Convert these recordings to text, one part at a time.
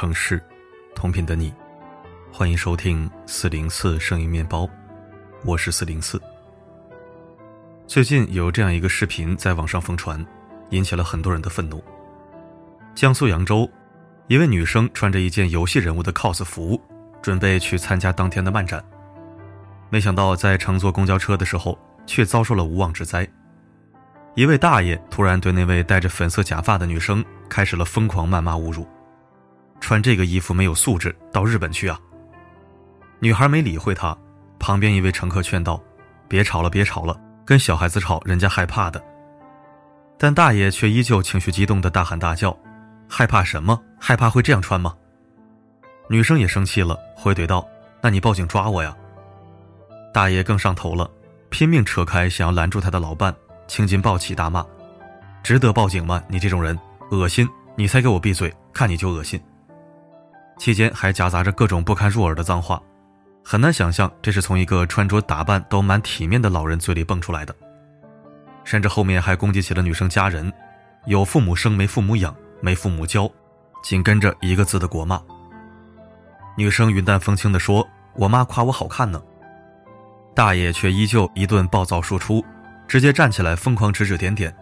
城市，同频的你，欢迎收听四零四声音面包，我是四零四。最近有这样一个视频在网上疯传，引起了很多人的愤怒。江苏扬州，一位女生穿着一件游戏人物的 cos 服，准备去参加当天的漫展，没想到在乘坐公交车的时候，却遭受了无妄之灾。一位大爷突然对那位戴着粉色假发的女生开始了疯狂谩骂侮辱，穿这个衣服没有素质，到日本去啊！女孩没理会他，旁边一位乘客劝道：“别吵了，别吵了，跟小孩子吵，人家害怕的。”但大爷却依旧情绪激动的大喊大叫：“害怕什么？害怕会这样穿吗？”女生也生气了，回怼道：“那你报警抓我呀！”大爷更上头了，拼命扯开想要拦住他的老伴。青筋暴起，大骂：“值得报警吗？你这种人，恶心！你才给我闭嘴！看你就恶心。”期间还夹杂着各种不堪入耳的脏话，很难想象这是从一个穿着打扮都蛮体面的老人嘴里蹦出来的。甚至后面还攻击起了女生家人：“有父母生，没父母养，没父母教。”紧跟着一个字的国骂。女生云淡风轻地说：“我妈夸我好看呢。”大爷却依旧一顿暴躁输出。直接站起来，疯狂指指点点，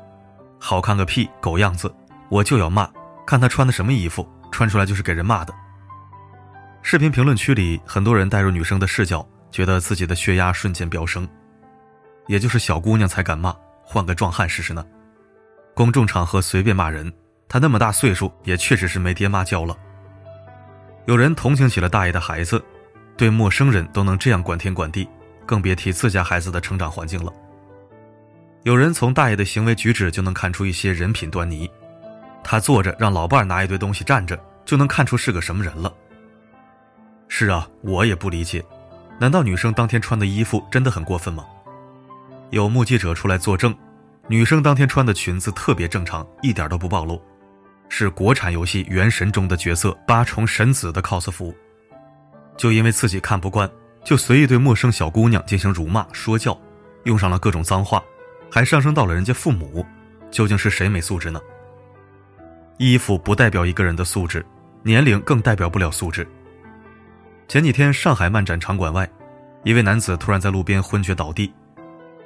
好看个屁，狗样子！我就要骂，看他穿的什么衣服，穿出来就是给人骂的。视频评论区里，很多人带入女生的视角，觉得自己的血压瞬间飙升。也就是小姑娘才敢骂，换个壮汉试试呢？公众场合随便骂人，他那么大岁数，也确实是没爹妈教了。有人同情起了大爷的孩子，对陌生人都能这样管天管地，更别提自家孩子的成长环境了。有人从大爷的行为举止就能看出一些人品端倪，他坐着让老伴拿一堆东西站着，就能看出是个什么人了。是啊，我也不理解，难道女生当天穿的衣服真的很过分吗？有目击者出来作证，女生当天穿的裙子特别正常，一点都不暴露，是国产游戏《原神》中的角色八重神子的 cos 服。就因为自己看不惯，就随意对陌生小姑娘进行辱骂说教，用上了各种脏话。还上升到了人家父母，究竟是谁没素质呢？衣服不代表一个人的素质，年龄更代表不了素质。前几天上海漫展场馆外，一位男子突然在路边昏厥倒地，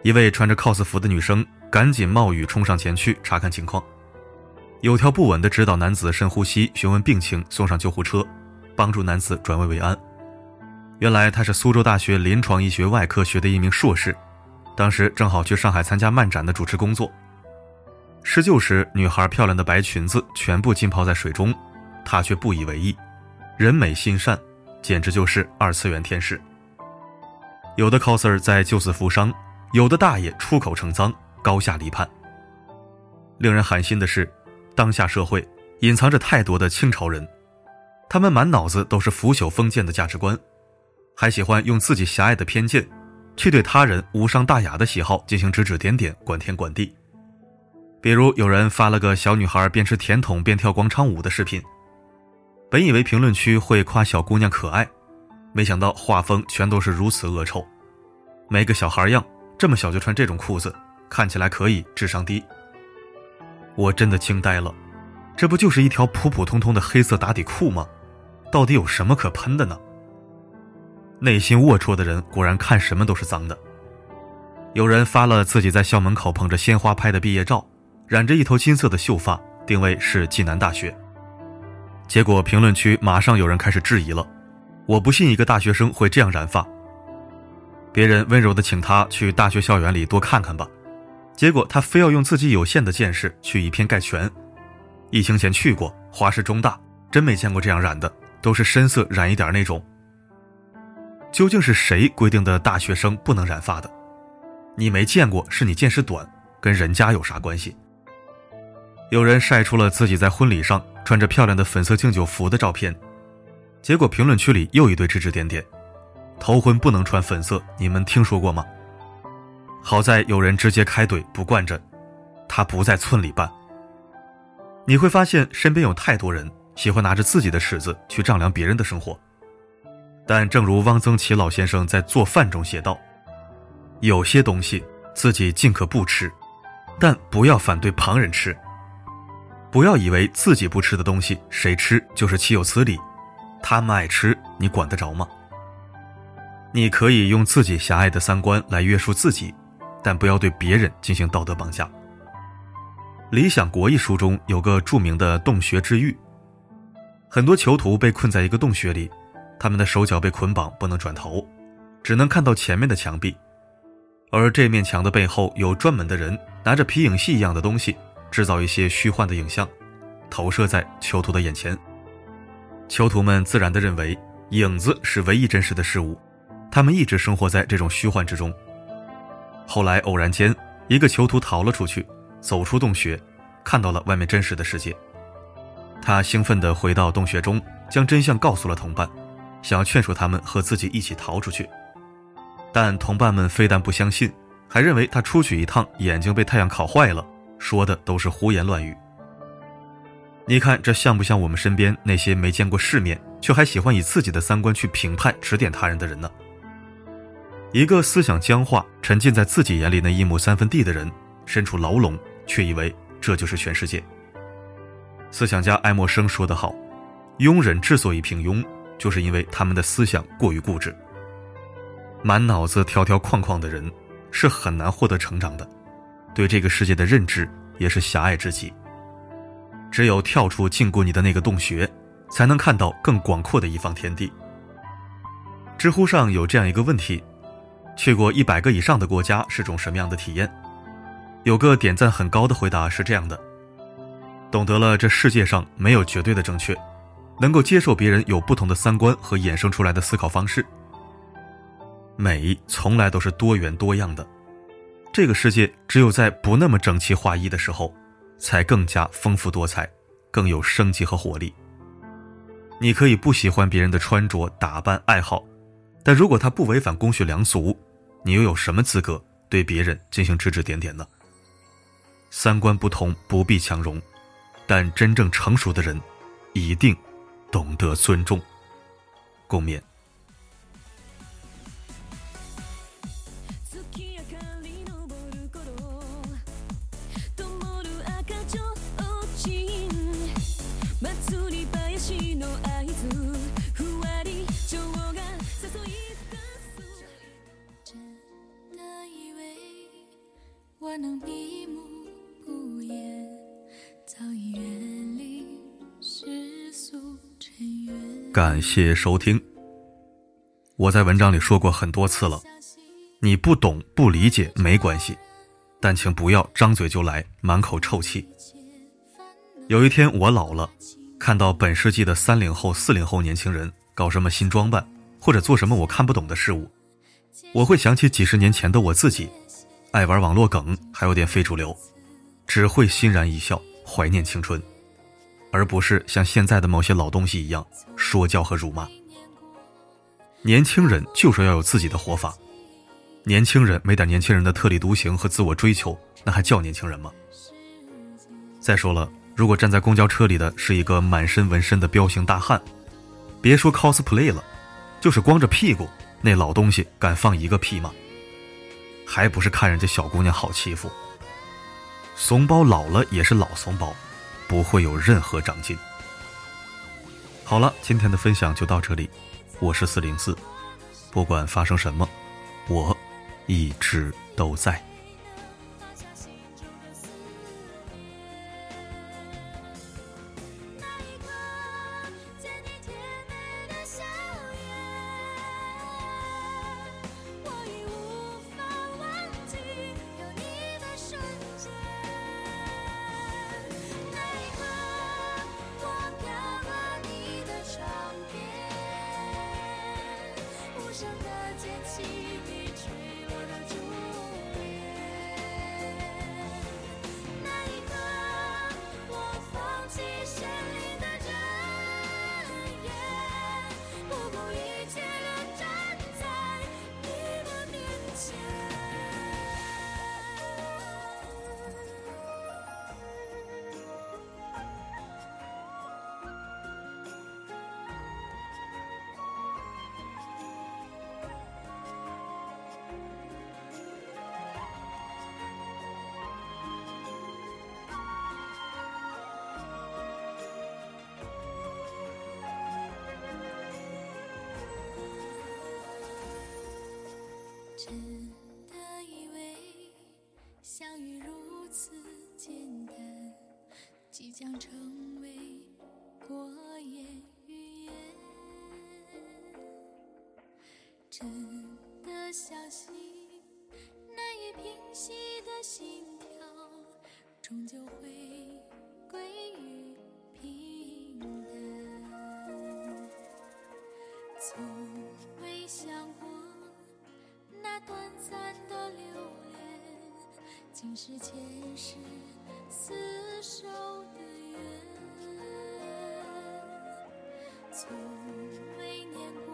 一位穿着 cos 服的女生赶紧冒雨冲上前去查看情况，有条不紊地指导男子深呼吸、询问病情、送上救护车，帮助男子转危为安。原来他是苏州大学临床医学外科学的一名硕士。当时正好去上海参加漫展的主持工作。施救时，女孩漂亮的白裙子全部浸泡在水中，她却不以为意，人美心善，简直就是二次元天使。有的 coser 在救死扶伤，有的大爷出口成脏，高下立判。令人寒心的是，当下社会隐藏着太多的清朝人，他们满脑子都是腐朽封建的价值观，还喜欢用自己狭隘的偏见。去对他人无伤大雅的喜好进行指指点点、管天管地。比如有人发了个小女孩边吃甜筒边跳广场舞的视频，本以为评论区会夸小姑娘可爱，没想到画风全都是如此恶臭，没个小孩样，这么小就穿这种裤子，看起来可以，智商低。我真的惊呆了，这不就是一条普普通通的黑色打底裤吗？到底有什么可喷的呢？内心龌龊的人果然看什么都是脏的。有人发了自己在校门口捧着鲜花拍的毕业照，染着一头金色的秀发，定位是暨南大学。结果评论区马上有人开始质疑了：“我不信一个大学生会这样染发。”别人温柔的请他去大学校园里多看看吧，结果他非要用自己有限的见识去以偏概全。疫情前去过，华师中大，真没见过这样染的，都是深色染一点那种。究竟是谁规定的大学生不能染发的？你没见过，是你见识短，跟人家有啥关系？有人晒出了自己在婚礼上穿着漂亮的粉色敬酒服的照片，结果评论区里又一堆指指点点：头婚不能穿粉色，你们听说过吗？好在有人直接开怼不惯着，他不在村里办。你会发现身边有太多人喜欢拿着自己的尺子去丈量别人的生活。但正如汪曾祺老先生在《做饭》中写道：“有些东西自己尽可不吃，但不要反对旁人吃。”不要以为自己不吃的东西谁吃就是岂有此理，他们爱吃你管得着吗？你可以用自己狭隘的三观来约束自己，但不要对别人进行道德绑架。《理想国》一书中有个著名的洞穴之狱，很多囚徒被困在一个洞穴里，他们的手脚被捆绑，不能转头，只能看到前面的墙壁，而这面墙的背后有专门的人拿着皮影戏一样的东西，制造一些虚幻的影像，投射在囚徒的眼前。囚徒们自然地认为影子是唯一真实的事物。他们一直生活在这种虚幻之中。后来偶然间，一个囚徒逃了出去，走出洞穴，看到了外面真实的世界。他兴奋地回到洞穴中，将真相告诉了同伴，想要劝说他们和自己一起逃出去。但同伴们非但不相信，还认为他出去一趟眼睛被太阳烤坏了，说的都是胡言乱语。你看，这像不像我们身边那些没见过世面，却还喜欢以自己的三观去评判、指点他人的人呢？一个思想僵化、沉浸在自己眼里那一亩三分地的人，身处牢笼，却以为这就是全世界。思想家爱默生说得好：“庸人之所以平庸，就是因为他们的思想过于固执。满脑子条条框框的人，是很难获得成长的，对这个世界的认知也是狭隘至极。只有跳出禁锢你的那个洞穴，才能看到更广阔的一方天地。”知乎上有这样一个问题。去过一百个以上的国家是种什么样的体验？有个点赞很高的回答是这样的：懂得了这世界上没有绝对的正确，能够接受别人有不同的三观和衍生出来的思考方式。美从来都是多元多样的，这个世界只有在不那么整齐划一的时候，才更加丰富多彩，更有生机和活力。你可以不喜欢别人的穿着打扮爱好，但如果他不违反公序良俗。你又有什么资格对别人进行指指点点呢？三观不同不必强融，但真正成熟的人，一定懂得尊重。共勉。感谢收听。我在文章里说过很多次了，你不懂不理解没关系，但请不要张嘴就来，满口臭气。有一天我老了，看到本世纪的三零后、四零后年轻人搞什么新装扮，或者做什么我看不懂的事物，我会想起几十年前的我自己。爱玩网络梗，还有点非主流，只会欣然一笑，怀念青春，而不是像现在的某些老东西一样说教和辱骂。年轻人就是要有自己的活法，年轻人没点年轻人的特立独行和自我追求，那还叫年轻人吗？再说了，如果站在公交车里的是一个满身纹身的彪形大汉，别说 cosplay 了，就是光着屁股，那老东西敢放一个屁吗？还不是看人家小姑娘好欺负，怂包老了也是老怂包，不会有任何长进。好了，今天的分享就到这里，我是四零四，不管发生什么，我一直都在。将成为过眼云烟。真的相信难以平息的心跳，终究会归于平淡。从未想过。那短暂的留恋，竟是前世厮守的。从未念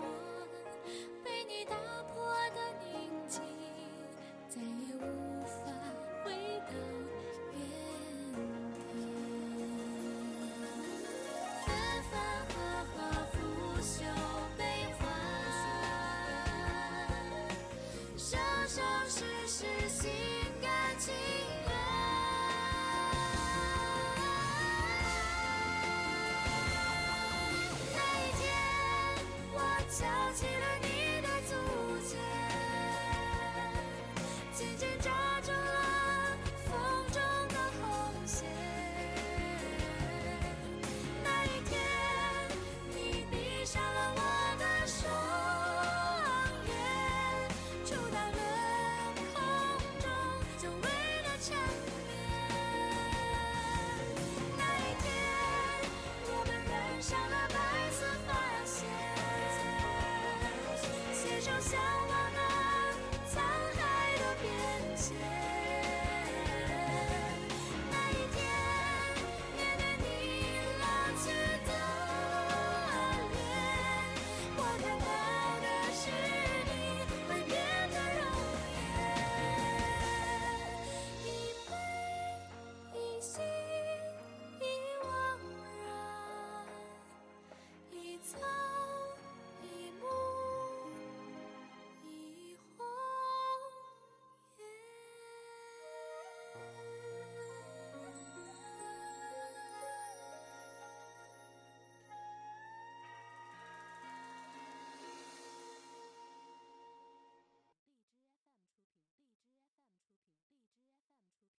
想起了你。